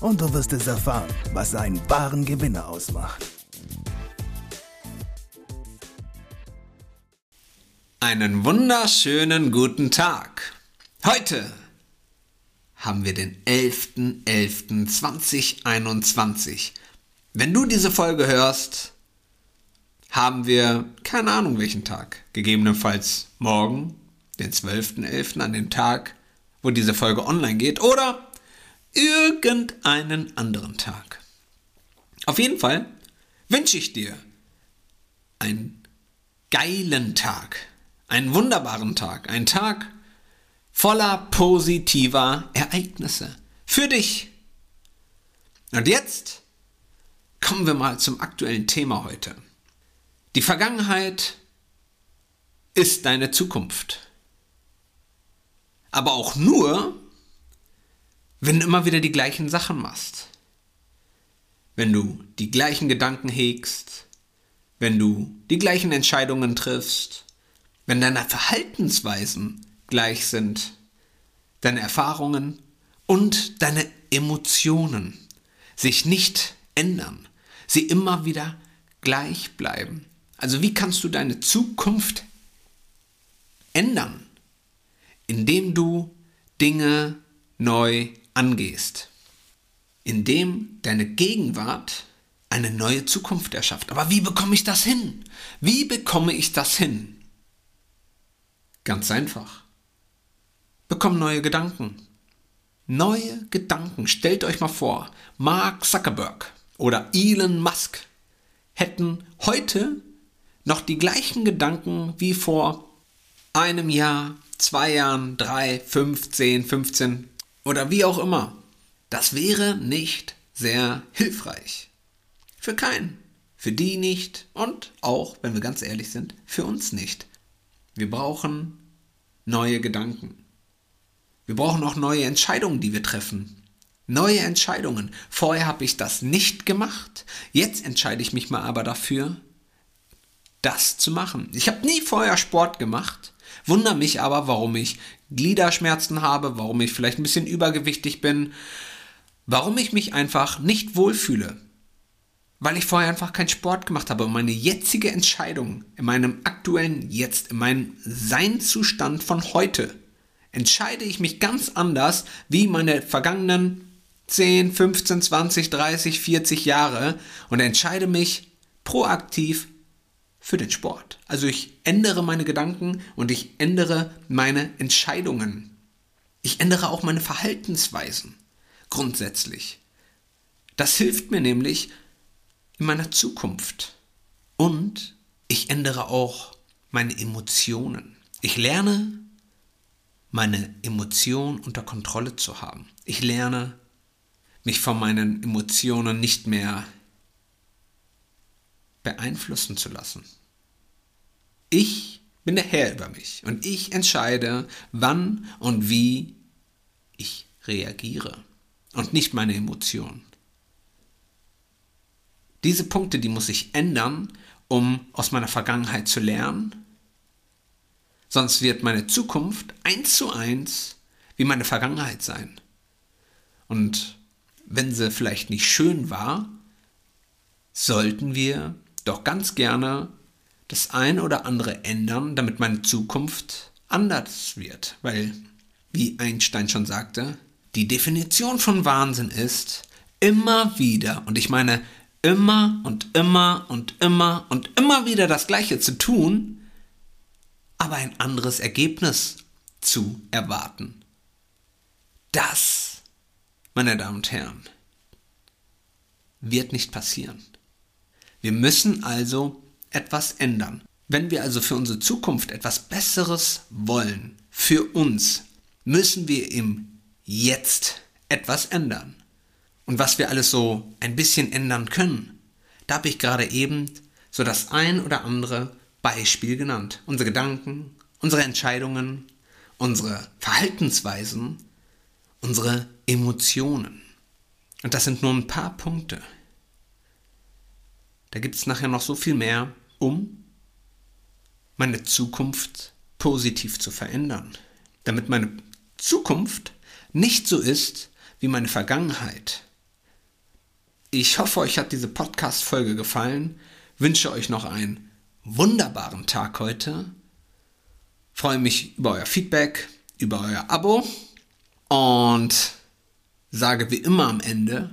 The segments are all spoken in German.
und du wirst es erfahren, was einen wahren Gewinner ausmacht. Einen wunderschönen guten Tag. Heute haben wir den 11.11.2021. Wenn du diese Folge hörst, haben wir keine Ahnung welchen Tag. Gegebenenfalls morgen, den 12.11. an dem Tag, wo diese Folge online geht. Oder irgendeinen anderen Tag. Auf jeden Fall wünsche ich dir einen geilen Tag, einen wunderbaren Tag, einen Tag voller positiver Ereignisse für dich. Und jetzt kommen wir mal zum aktuellen Thema heute. Die Vergangenheit ist deine Zukunft. Aber auch nur, wenn du immer wieder die gleichen Sachen machst, wenn du die gleichen Gedanken hegst, wenn du die gleichen Entscheidungen triffst, wenn deine Verhaltensweisen gleich sind, deine Erfahrungen und deine Emotionen sich nicht ändern, sie immer wieder gleich bleiben. Also wie kannst du deine Zukunft ändern, indem du Dinge neu angehst, indem deine Gegenwart eine neue Zukunft erschafft. Aber wie bekomme ich das hin? Wie bekomme ich das hin? Ganz einfach. Bekomm neue Gedanken. Neue Gedanken. Stellt euch mal vor, Mark Zuckerberg oder Elon Musk hätten heute noch die gleichen Gedanken wie vor einem Jahr, zwei Jahren, drei, fünf, zehn, 15 oder wie auch immer. Das wäre nicht sehr hilfreich. Für keinen. Für die nicht und auch, wenn wir ganz ehrlich sind, für uns nicht. Wir brauchen neue Gedanken. Wir brauchen auch neue Entscheidungen, die wir treffen. Neue Entscheidungen. Vorher habe ich das nicht gemacht. Jetzt entscheide ich mich mal aber dafür, das zu machen. Ich habe nie vorher Sport gemacht, wundere mich aber, warum ich Gliederschmerzen habe, warum ich vielleicht ein bisschen übergewichtig bin, warum ich mich einfach nicht wohlfühle. Weil ich vorher einfach keinen Sport gemacht habe und meine jetzige Entscheidung in meinem aktuellen Jetzt, in meinem Seinzustand von heute, entscheide ich mich ganz anders wie meine vergangenen 10, 15, 20, 30, 40 Jahre und entscheide mich proaktiv für den Sport. Also ich ändere meine Gedanken und ich ändere meine Entscheidungen. Ich ändere auch meine Verhaltensweisen grundsätzlich. Das hilft mir nämlich in meiner Zukunft. Und ich ändere auch meine Emotionen. Ich lerne, meine Emotionen unter Kontrolle zu haben. Ich lerne, mich von meinen Emotionen nicht mehr beeinflussen zu lassen. Ich bin der Herr über mich und ich entscheide, wann und wie ich reagiere und nicht meine Emotionen. Diese Punkte, die muss ich ändern, um aus meiner Vergangenheit zu lernen. Sonst wird meine Zukunft eins zu eins wie meine Vergangenheit sein. Und wenn sie vielleicht nicht schön war, sollten wir doch ganz gerne das ein oder andere ändern, damit meine Zukunft anders wird. Weil, wie Einstein schon sagte, die Definition von Wahnsinn ist, immer wieder, und ich meine immer und immer und immer und immer wieder das Gleiche zu tun, aber ein anderes Ergebnis zu erwarten. Das, meine Damen und Herren, wird nicht passieren. Wir müssen also etwas ändern. Wenn wir also für unsere Zukunft etwas Besseres wollen, für uns, müssen wir im Jetzt etwas ändern. Und was wir alles so ein bisschen ändern können, da habe ich gerade eben so das ein oder andere Beispiel genannt. Unsere Gedanken, unsere Entscheidungen, unsere Verhaltensweisen, unsere Emotionen. Und das sind nur ein paar Punkte. Da gibt es nachher noch so viel mehr, um meine Zukunft positiv zu verändern. Damit meine Zukunft nicht so ist wie meine Vergangenheit. Ich hoffe, euch hat diese Podcast-Folge gefallen. Wünsche euch noch einen wunderbaren Tag heute. Freue mich über euer Feedback, über euer Abo und sage wie immer am Ende,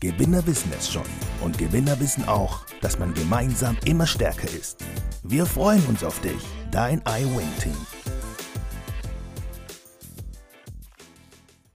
Gewinner wissen es schon und Gewinner wissen auch, dass man gemeinsam immer stärker ist. Wir freuen uns auf dich, dein iWin-Team.